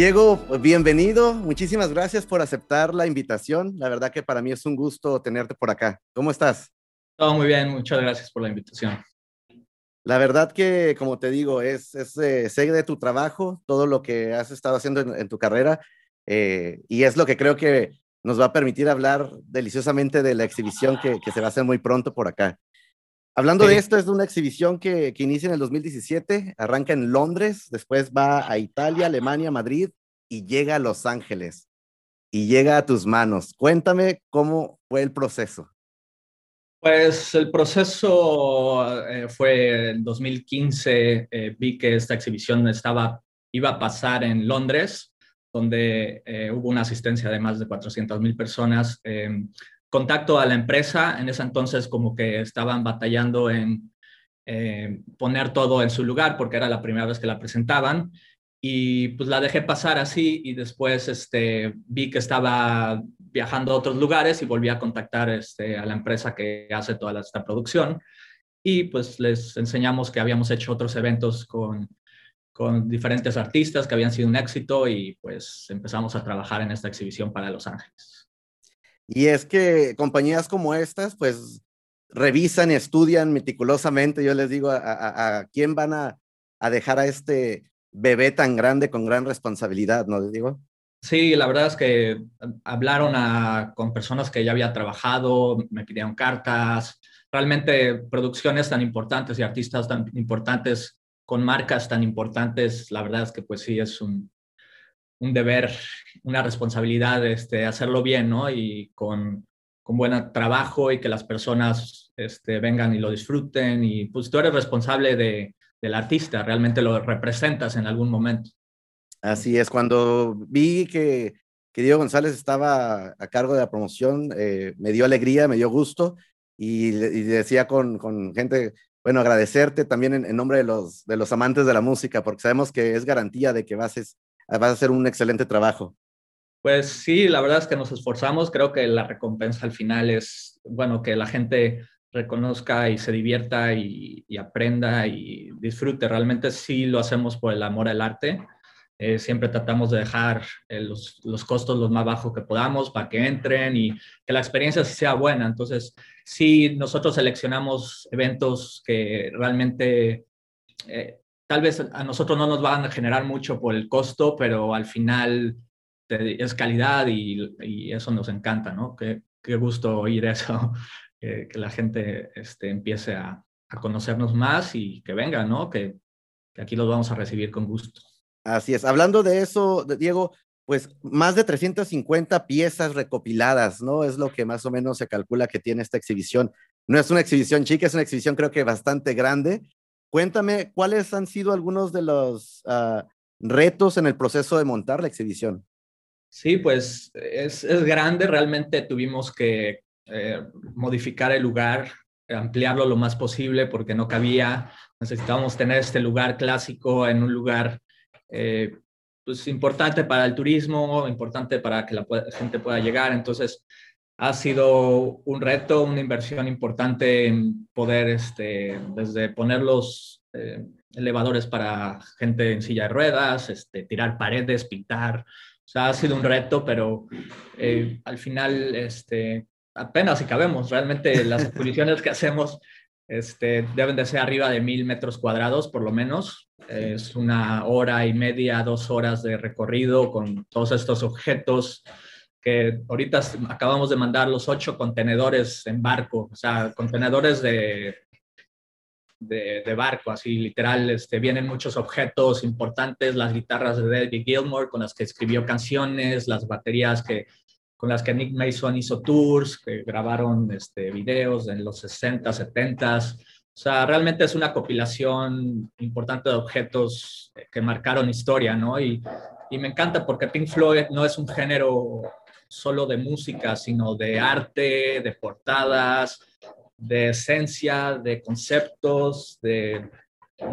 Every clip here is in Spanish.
Diego, bienvenido. Muchísimas gracias por aceptar la invitación. La verdad que para mí es un gusto tenerte por acá. ¿Cómo estás? Todo muy bien, muchas gracias por la invitación. La verdad que, como te digo, es, es eh, sé de tu trabajo, todo lo que has estado haciendo en, tu carrera, eh, y es lo que creo que nos va a permitir hablar deliciosamente de la exhibición que, que se va a hacer muy pronto por acá. Hablando de esto, es una exhibición que, que, inicia en el 2017, arranca en Londres, después va a Italia, Alemania, Madrid y llega a Los Ángeles y llega a tus manos. Cuéntame cómo fue el proceso. Pues el proceso eh, fue en 2015, eh, vi que esta exhibición estaba, iba a pasar en Londres, donde eh, hubo una asistencia de más de 400 mil personas. Em, contacto a la empresa, en ese entonces como que estaban batallando en poner todo en su lugar porque era la primera vez que la presentaban y pues la dejé pasar así y después este, vi que estaba viajando a otros lugares y volví a contactar este, a la empresa que hace toda esta producción y pues les enseñamos que habíamos hecho otros eventos con, con diferentes artistas que habían sido un éxito y pues empezamos a trabajar en esta exhibición para Los Ángeles. Y es que compañías como estas pues revisan estudian meticulosamente, yo les digo, a, a quién van a, a dejar a este bebé tan grande con gran responsabilidad, ¿no les digo? Sí, la verdad es que hablaron con personas que ya había trabajado, me pidieron cartas, realmente producciones tan importantes y artistas tan importantes con marcas tan importantes, la verdad es que pues sí es un, un deber, una responsabilidad este, hacerlo bien, ¿no? Y con, con buen trabajo y que las personas este, vengan y lo disfruten y pues tú eres responsable de, del artista, realmente lo representas en algún momento. Así es, cuando vi que, que Diego González estaba a cargo de la promoción, eh, me dio alegría, me dio gusto y, decía con, con, gente, bueno, agradecerte también en, nombre de los, de los amantes de la música, porque sabemos que es garantía de que vas, vas a hacer un excelente trabajo. Pues sí, la verdad es que nos esforzamos, creo que la recompensa al final es, bueno, que la gente reconozca y se divierta y, aprenda y disfrute. Realmente sí lo hacemos por el amor al arte. Eh, siempre tratamos de dejar eh, los, los, costos los más bajos que podamos para que entren y que la experiencia sea buena. Entonces, sí, nosotros seleccionamos eventos que realmente eh, tal vez a nosotros no nos van a generar mucho por el costo, pero al final es calidad y, eso nos encanta, ¿no? Qué, qué gusto oír eso que, la gente este, empiece a, conocernos más y que venga, ¿no? Que, aquí los vamos a recibir con gusto. Así es. Hablando de eso, Diego, pues más de 350 piezas recopiladas, ¿no? Es lo que más o menos se calcula que tiene esta exhibición. No es una exhibición chica, es una exhibición creo que bastante grande. Cuéntame, ¿cuáles han sido algunos de los ah, retos en el proceso de montar la exhibición? Sí, pues es, es grande. Realmente tuvimos que eh, modificar el lugar, ampliarlo lo más posible porque no cabía. Necesitábamos tener este lugar clásico en un lugar eh, pues, importante para el turismo, importante para que la gente pueda llegar. Entonces, ha sido un reto, una inversión importante en poder, este, desde poner los eh, elevadores para gente en silla de ruedas, este, tirar paredes, pintar. O sea, ha sido un reto, pero al final este, apenas si cabemos. Realmente las exposiciones que hacemos este, deben de ser arriba de mil metros cuadrados, por lo menos. Es una hora y media, dos horas de recorrido con todos estos objetos que ahorita acabamos de mandar los ocho contenedores en barco, o sea, contenedores de, de, barco, así literal, este, vienen muchos objetos importantes, las guitarras de David Gilmour con las que escribió canciones, las baterías que con las que Nick Mason hizo tours, que grabaron este, videos en los 60, 70. O sea, realmente es una compilación importante de objetos que marcaron historia, ¿no? Y, y me encanta porque Pink Floyd no es un género solo de música, sino de arte, de portadas, de esencia, de conceptos, de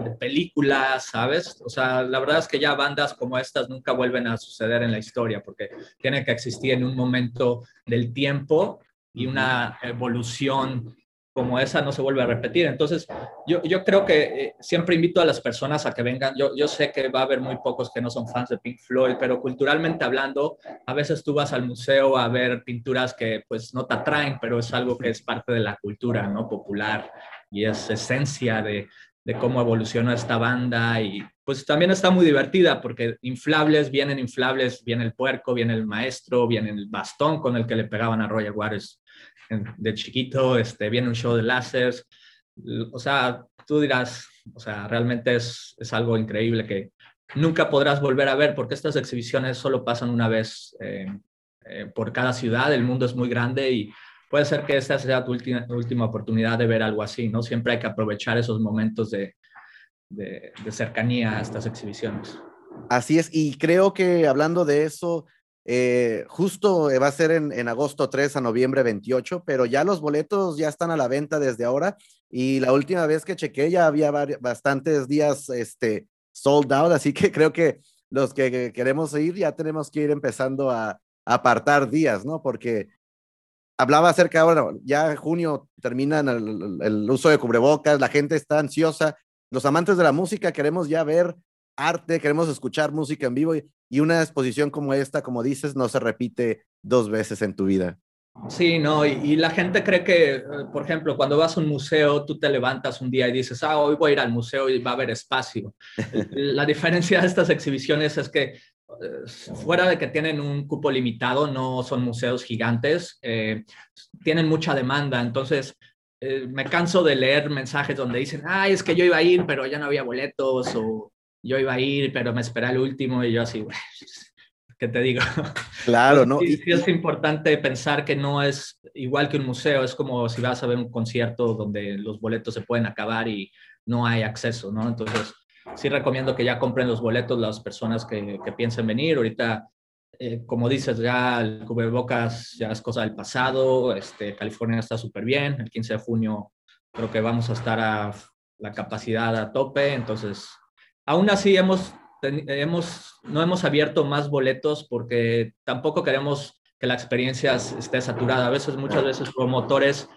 de películas, ¿sabes? O sea, la verdad es que ya bandas como estas nunca vuelven a suceder en la historia porque tienen que existir en un momento del tiempo y una evolución como esa no se vuelve a repetir. Entonces, yo, yo creo que eh, siempre invito a las personas a que vengan. Yo, yo sé que va a haber muy pocos que no son fans de Pink Floyd, pero culturalmente hablando, a veces tú vas al museo a ver pinturas que pues no te atraen, pero es algo que es parte de la cultura, ¿no? Popular y es esencia de, de cómo evoluciona esta banda y pues también está muy divertida porque inflables, vienen inflables, viene el puerco, viene el maestro, viene el bastón con el que le pegaban a Roger Waters de chiquito, este, viene un show de láseres. O sea, tú dirás, o sea, realmente es, es algo increíble que nunca podrás volver a ver porque estas exhibiciones solo pasan una vez eh, eh, por cada ciudad, el mundo es muy grande y puede ser que esta sea tu última, última oportunidad de ver algo así, ¿no? Siempre hay que aprovechar esos momentos de, de, cercanía a estas exhibiciones. Así es, y creo que hablando de eso, eh, justo va a ser en, en, agosto 3 a noviembre 28, pero ya los boletos ya están a la venta desde ahora y la última vez que chequé ya había bastantes días este, sold out, así que creo que los que queremos ir ya tenemos que ir empezando a, a apartar días, ¿no? Porque hablaba acerca, bueno, ya junio terminan el, el, uso de cubrebocas, la gente está ansiosa, los amantes de la música queremos ya ver arte, queremos escuchar música en vivo y, y una exposición como esta, como dices, no se repite dos veces en tu vida. Sí, no, y, y, la gente cree que, eh, por ejemplo, cuando vas a un museo, tú te levantas un día y dices, ah, hoy voy a ir al museo y va a haber espacio. la diferencia de estas exhibiciones es que fuera de que tienen un cupo limitado, no son museos gigantes, eh, tienen mucha demanda, entonces eh, me canso de leer mensajes donde dicen, ay, es que yo iba a ir, pero ya no había boletos, o yo iba a ir, pero me esperé al último y yo así, ¿qué te digo? Claro, ¿no? Sí, sí, es importante pensar que no es igual que un museo, es como si vas a ver un concierto donde los boletos se pueden acabar y no hay acceso, ¿no? Entonces, sí recomiendo que ya compren los boletos las personas que, que piensen venir. Ahorita, eh, como dices, ya el cubrebocas ya es cosa del pasado, este, California está súper bien, el 15 de junio creo que vamos a estar a la capacidad a tope, entonces Aún así, hemos, hemos, no hemos abierto más boletos porque tampoco queremos que la experiencia esté saturada. A veces, muchas veces, promotores,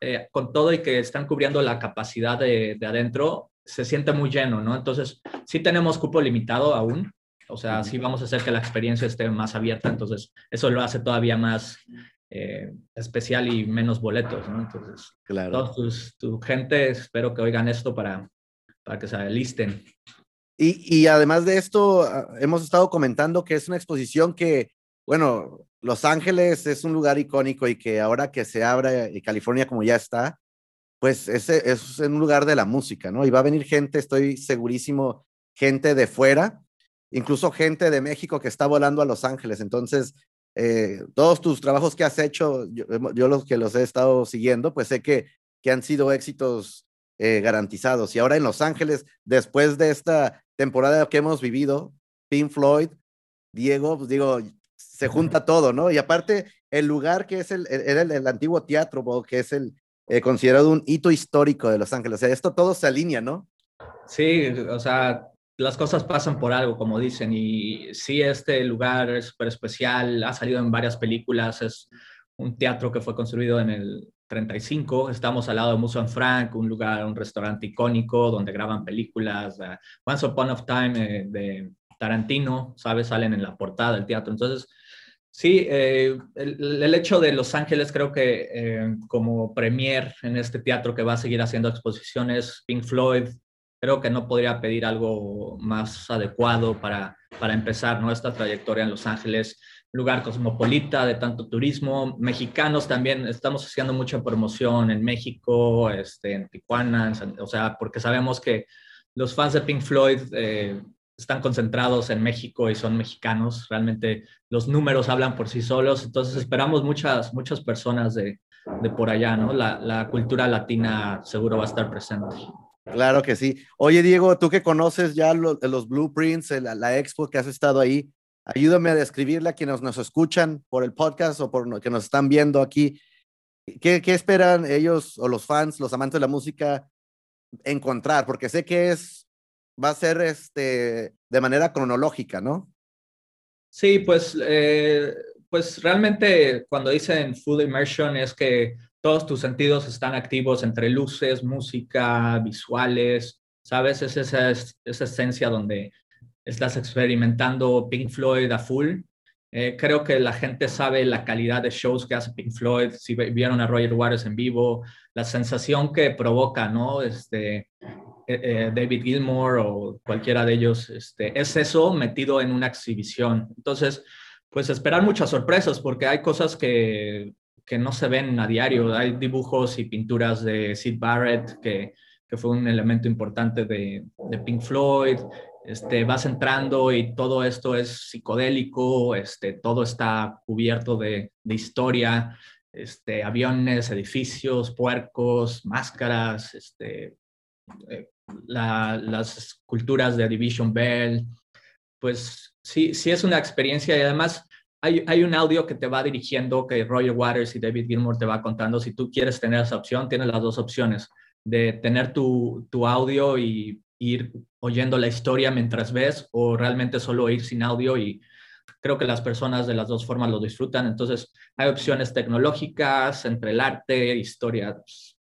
eh, con todo y que están cubriendo la capacidad de, de, adentro, se siente muy lleno, ¿no? Entonces, sí tenemos cupo limitado aún. O sea, sí vamos a hacer que la experiencia esté más abierta. Entonces, eso lo hace todavía más eh, especial y menos boletos, ¿no? Entonces, claro. tus, tu gente, espero que oigan esto para, para que se alisten. Y, y, además de esto, ah, hemos estado comentando que es una exposición que, bueno, Los Ángeles es un lugar icónico y que ahora que se abre y California como ya está, pues es, es un lugar de la música, ¿no? Y va a venir gente, estoy segurísimo, gente de fuera, incluso gente de México que está volando a Los Ángeles. Entonces, eh, todos tus trabajos que has hecho, yo, yo, los que los he estado siguiendo, pues sé que, que han sido éxitos eh, garantizados. Y ahora en Los Ángeles, después de esta temporada que hemos vivido, Pink Floyd, Diego, pues digo, se junta todo, ¿no? Y aparte, el lugar que es el, era el, el, antiguo teatro, que es el eh, considerado un hito histórico de Los Ángeles. O sea, esto todo se alinea, ¿no? Sí, o sea, las cosas pasan por algo, como dicen, y sí, este lugar es súper especial, ha salido en varias películas, es un teatro que fue construido en el 35. Estamos al lado de Museum Frank, un lugar, un restaurante icónico donde graban películas. Uh, Once Upon a Time eh, de Tarantino, ¿sabes? Salen en la portada del teatro. Entonces, sí, eh, el, hecho de Los Ángeles creo que eh, como premier en este teatro que va a seguir haciendo exposiciones, Pink Floyd, creo que no podría pedir algo más adecuado para, para empezar ¿no? esta trayectoria en Los Ángeles lugar cosmopolita de tanto turismo. Mexicanos también, estamos haciendo mucha promoción en México, este, en Tijuana, en, o sea, porque sabemos que los fans de Pink Floyd eh, están concentrados en México y son mexicanos. Realmente los números hablan por sí solos, entonces esperamos muchas, muchas personas de, de por allá, ¿no? La, la cultura latina seguro va a estar presente. Claro que sí. Oye, Diego, tú que conoces ya los, los blueprints, la, la, expo que has estado ahí, Ayúdame a describirle a quienes nos escuchan por el podcast o por que nos están viendo aquí. ¿Qué, ¿Qué, esperan ellos o los fans, los amantes de la música encontrar? Porque sé que es, va a ser este, de manera cronológica, ¿no? Sí, pues, eh, pues realmente cuando dicen full immersion es que todos tus sentidos están activos entre luces, música, visuales, ¿sabes? Es esa, esa esencia donde estás experimentando Pink Floyd a full. Eh, creo que la gente sabe la calidad de shows que hace Pink Floyd, si vieron a Roger Waters en vivo, la sensación que provoca, ¿no? Este, eh, eh, David Gilmour o cualquiera de ellos, este, es eso metido en una exhibición. Entonces, pues esperar muchas sorpresas porque hay cosas que, que no se ven a diario. Hay dibujos y pinturas de Sid Barrett que, que fue un elemento importante de, de Pink Floyd. Este, vas entrando y todo esto es psicodélico, este, todo está cubierto de, de historia, este, aviones, edificios, puercos, máscaras, este, eh, las esculturas de Division Bell, pues sí, sí es una experiencia y además hay, hay, un audio que te va dirigiendo que Roger Waters y David Gilmour te va contando. Si tú quieres tener esa opción, tienes las dos opciones de tener tu, tu audio y ir oyendo la historia mientras ves o realmente solo ir sin audio y creo que las personas de las dos formas lo disfrutan. Entonces, hay opciones tecnológicas entre el arte, historia. Pues,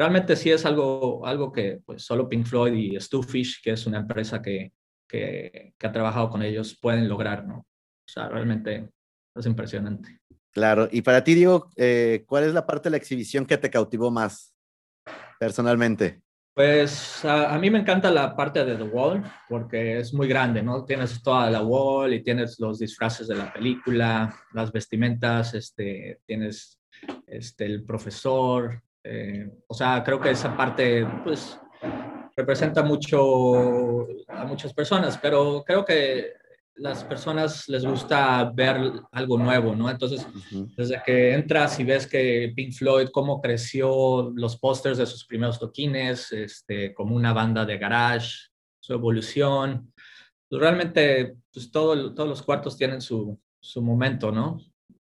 realmente sí es algo, algo que pues, solo Pink Floyd y Stufish, que es una empresa que, que, ha trabajado con ellos, pueden lograr, ¿no? O sea, realmente es impresionante. Claro, y para ti, Diego, eh, ¿cuál es la parte de la exhibición que te cautivó más personalmente? Pues a, mí me encanta la parte de The Wall porque es muy grande, ¿no? Tienes toda la Wall y tienes los disfraces de la película, las vestimentas, este, tienes este, el profesor, eh, o sea, creo que esa parte, pues, representa mucho a muchas personas, pero creo que las personas les gusta ver algo nuevo, ¿no? Entonces, desde que entras y ves que Pink Floyd, cómo creció los pósters de sus primeros toquines, este, como una banda de garage, su evolución, pues realmente, pues todo, todos los cuartos tienen su, su momento, ¿no?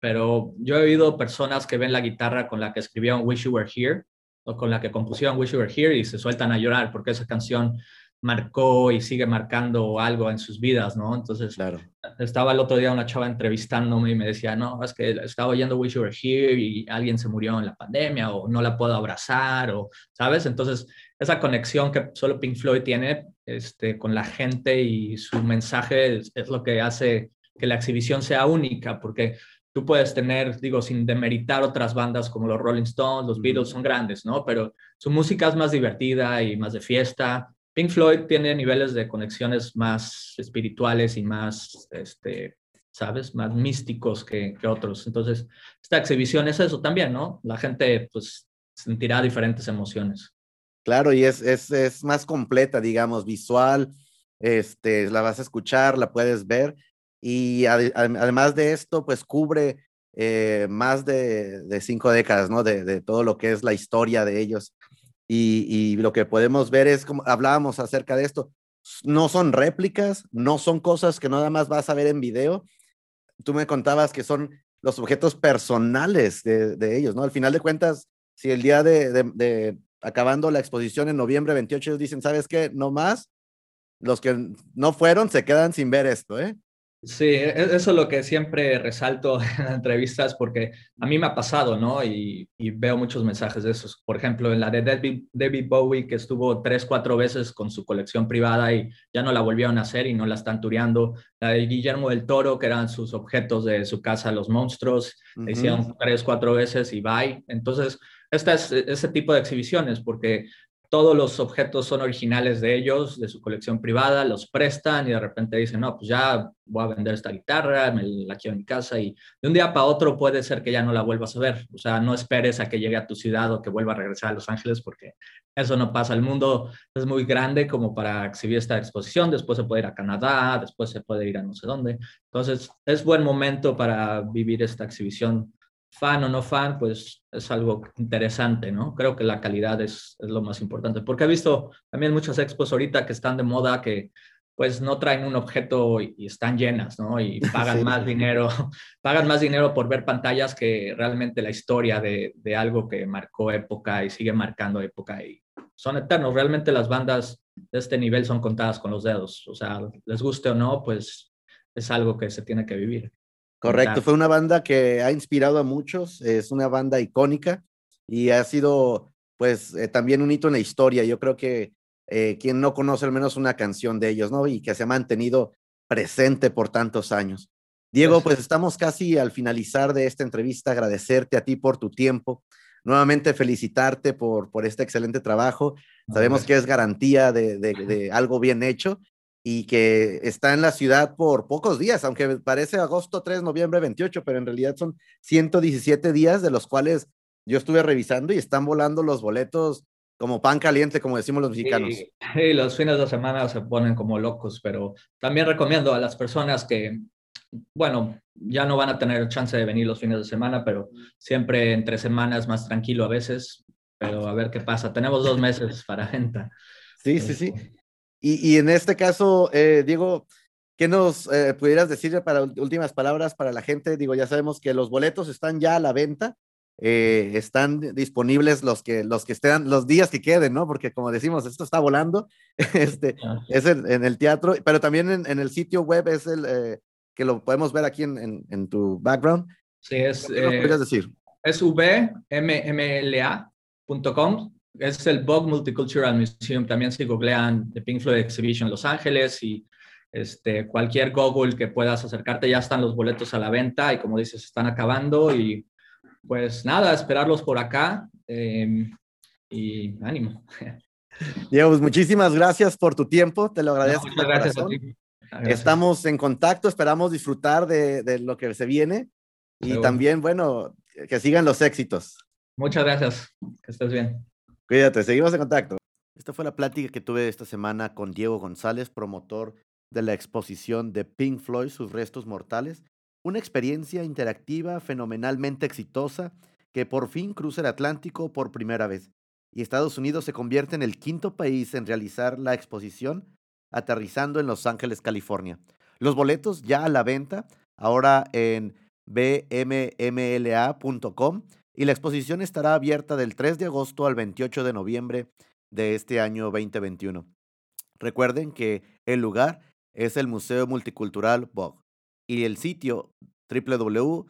Pero yo he oído personas que ven la guitarra con la que escribieron Wish You Were Here o con la que compusieron Wish You Were Here y se sueltan a llorar porque esa canción marcó y sigue marcando algo en sus vidas, ¿no? Entonces, claro. estaba el otro día una chava entrevistándome y me decía, no, es que estaba oyendo Wish You Were Here y alguien se murió en la pandemia o no la puedo abrazar o, ¿sabes? Entonces, esa conexión que solo Pink Floyd tiene este, con la gente y su mensaje es, es lo que hace que la exhibición sea única, porque tú puedes tener, digo, sin demeritar otras bandas como los Rolling Stones, los Beatles son grandes, ¿no? Pero su música es más divertida y más de fiesta Pink Floyd tiene niveles de conexiones más espirituales y más, este, ¿sabes? Más místicos que, que, otros. Entonces, esta exhibición es eso también, ¿no? La gente, pues, sentirá diferentes emociones. Claro, y es, es, es más completa, digamos, visual, este, la vas a escuchar, la puedes ver, y además de esto, pues cubre eh, más de, de, cinco décadas, ¿no? De, de, todo lo que es la historia de ellos. Y, lo que podemos ver es, como hablábamos acerca de esto, no son réplicas, no son cosas que nada más vas a ver en video. Tú me contabas que son los objetos personales de, ellos, ¿no? Al final de cuentas, si el día de, acabando la exposición en noviembre 28 ellos dicen, ¿sabes qué? No más, los que no fueron se quedan sin ver esto, ¿eh? Sí, e, e, eso es lo que siempre resalto en entrevistas porque a mí me ha pasado, ¿no? Y, veo muchos mensajes de esos. Por ejemplo, en la de David, Bowie, que estuvo tres, cuatro veces con su colección privada y ya no la volvieron a hacer y no la están tureando. La de Guillermo del Toro, que eran sus objetos de su casa, los monstruos, hicieron tres, cuatro veces y bye. Entonces, este es ese tipo de exhibiciones porque todos los objetos son originales de ellos, de su colección privada, los prestan y de repente dicen, no, pues ya voy a vender esta guitarra, me la quiero en casa y de un día para otro puede ser que ya no la vuelvas a ver. O sea, no esperes a que llegue a tu ciudad o que vuelva a regresar a Los Ángeles porque eso no pasa. El mundo es muy grande como para exhibir esta exposición. Después se puede ir a Canadá, después se puede ir a no sé dónde. Entonces, es buen momento para vivir esta exhibición fan o no fan, pues es algo interesante, ¿no? Creo que la calidad es, es, lo más importante, porque he visto también muchas expos ahorita que están de moda que pues no traen un objeto y, están llenas, ¿no? Y pagan más dinero, pagan más dinero por ver pantallas que realmente la historia de, de algo que marcó época y sigue marcando época y son eternos. Realmente las bandas de este nivel son contadas con los dedos, o sea, les guste o no, pues es algo que se tiene que vivir. Correcto, fue una banda que ha inspirado a muchos, es una banda icónica y ha sido pues eh, también un hito en la historia. Yo creo que eh, quien no conoce al menos una canción de ellos, ¿no? Y que se ha mantenido presente por tantos años. Diego, pues estamos casi al finalizar de esta entrevista, agradecerte a ti por tu tiempo, nuevamente felicitarte por, por este excelente trabajo. Sabemos que es garantía de, de, algo bien hecho y que está en la ciudad por pocos días, aunque parece agosto 3, noviembre 28, pero en realidad son 117 días de los cuales yo estuve revisando y están volando los boletos como pan caliente, como decimos los mexicanos. Sí, los fines de semana se ponen como locos, pero también recomiendo a las personas que, bueno, ya no van a tener chance de venir los fines de semana, pero siempre entre semanas más tranquilo a veces, pero a ver qué pasa. Tenemos dos meses para venta. Sí, sí, sí. Y, y en este caso, eh, Diego, ¿qué nos eh, pudieras decir para últimas palabras para la gente? Digo, ya sabemos que los boletos están ya a la venta. Eh, están disponibles los que, los que estén, los días que queden, ¿no? Porque como decimos, esto está volando, este, ah. es en, el teatro, pero también en, el sitio web es el eh, que lo podemos ver aquí en, en tu background. Sí, es. ¿Qué eh, decir? Es vmmla.com, es el Vogue Multicultural Museum, también si googlean The Pink Floyd Exhibition Los Ángeles y este, cualquier Google que puedas acercarte, ya están los boletos a la venta y como dices, están acabando y pues nada, esperarlos por acá em, y ánimo. Diego, pues muchísimas gracias por tu tiempo, te lo agradezco. muchas gracias a ti. Estamos en contacto, esperamos disfrutar de, lo que se viene y también, bueno, que sigan los éxitos. Muchas gracias, que estés bien. Cuídate, seguimos en contacto. Esta fue la plática que tuve esta semana con Diego González, promotor de la exposición de Pink Floyd, sus restos mortales, una experiencia interactiva fenomenalmente exitosa que por fin cruza el Atlántico por primera vez. Y Estados Unidos se convierte en el quinto país en realizar la exposición, aterrizando en Los Ángeles, California. Los boletos ya a la venta, ahora en bmmla.com, y la exposición estará abierta del 3 de agosto al 28 de noviembre de este año 2021. Recuerden que el lugar es el Museo Multicultural Bog y el sitio www.vmmla.com.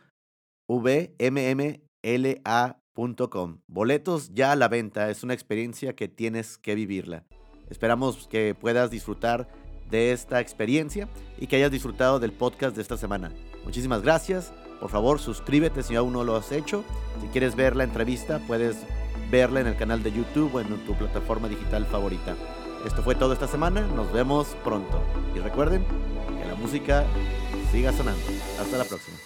Boletos ya a la venta, es una experiencia que tienes que vivirla. Esperamos que puedas disfrutar de esta experiencia y que hayas disfrutado del podcast de esta semana. Muchísimas gracias. Por favor, suscríbete si aún no lo has hecho. Si quieres ver la entrevista, puedes verla en el canal de YouTube o en tu plataforma digital favorita. Esto fue todo esta semana. Nos vemos pronto. Y recuerden que la música siga sonando. Hasta la próxima.